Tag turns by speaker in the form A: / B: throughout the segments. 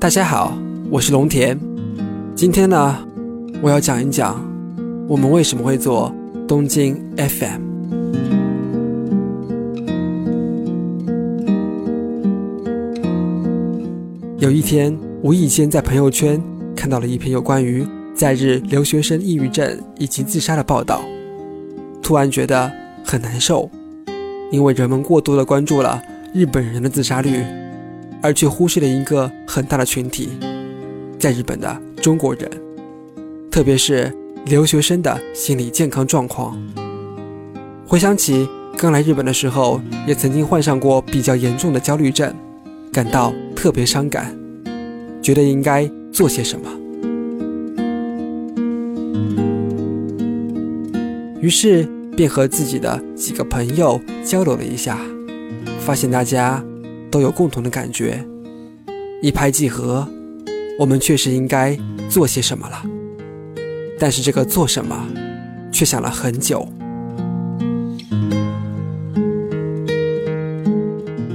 A: 大家好，我是龙田。今天呢，我要讲一讲我们为什么会做东京 FM。有一天，无意间在朋友圈看到了一篇有关于在日留学生抑郁症以及自杀的报道，突然觉得很难受，因为人们过多的关注了日本人的自杀率。而却忽视了一个很大的群体，在日本的中国人，特别是留学生的心理健康状况。回想起刚来日本的时候，也曾经患上过比较严重的焦虑症，感到特别伤感，觉得应该做些什么。于是便和自己的几个朋友交流了一下，发现大家。都有共同的感觉，一拍即合。我们确实应该做些什么了，但是这个做什么，却想了很久。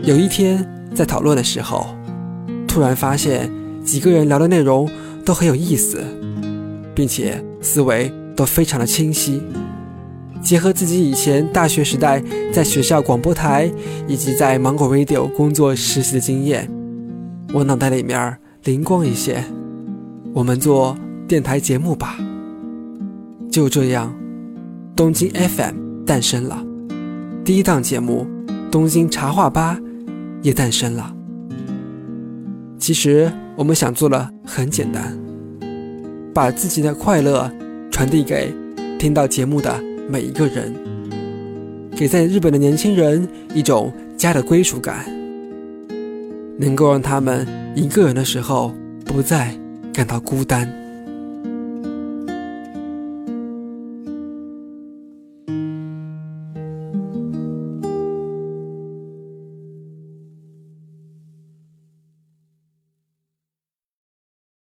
A: 有一天在讨论的时候，突然发现几个人聊的内容都很有意思，并且思维都非常的清晰。结合自己以前大学时代在学校广播台以及在芒果 Radio 工作实习的经验，我脑袋里面灵光一现，我们做电台节目吧。就这样，东京 FM 诞生了，第一档节目《东京茶话吧》也诞生了。其实我们想做的很简单，把自己的快乐传递给听到节目的。每一个人，给在日本的年轻人一种家的归属感，能够让他们一个人的时候不再感到孤单。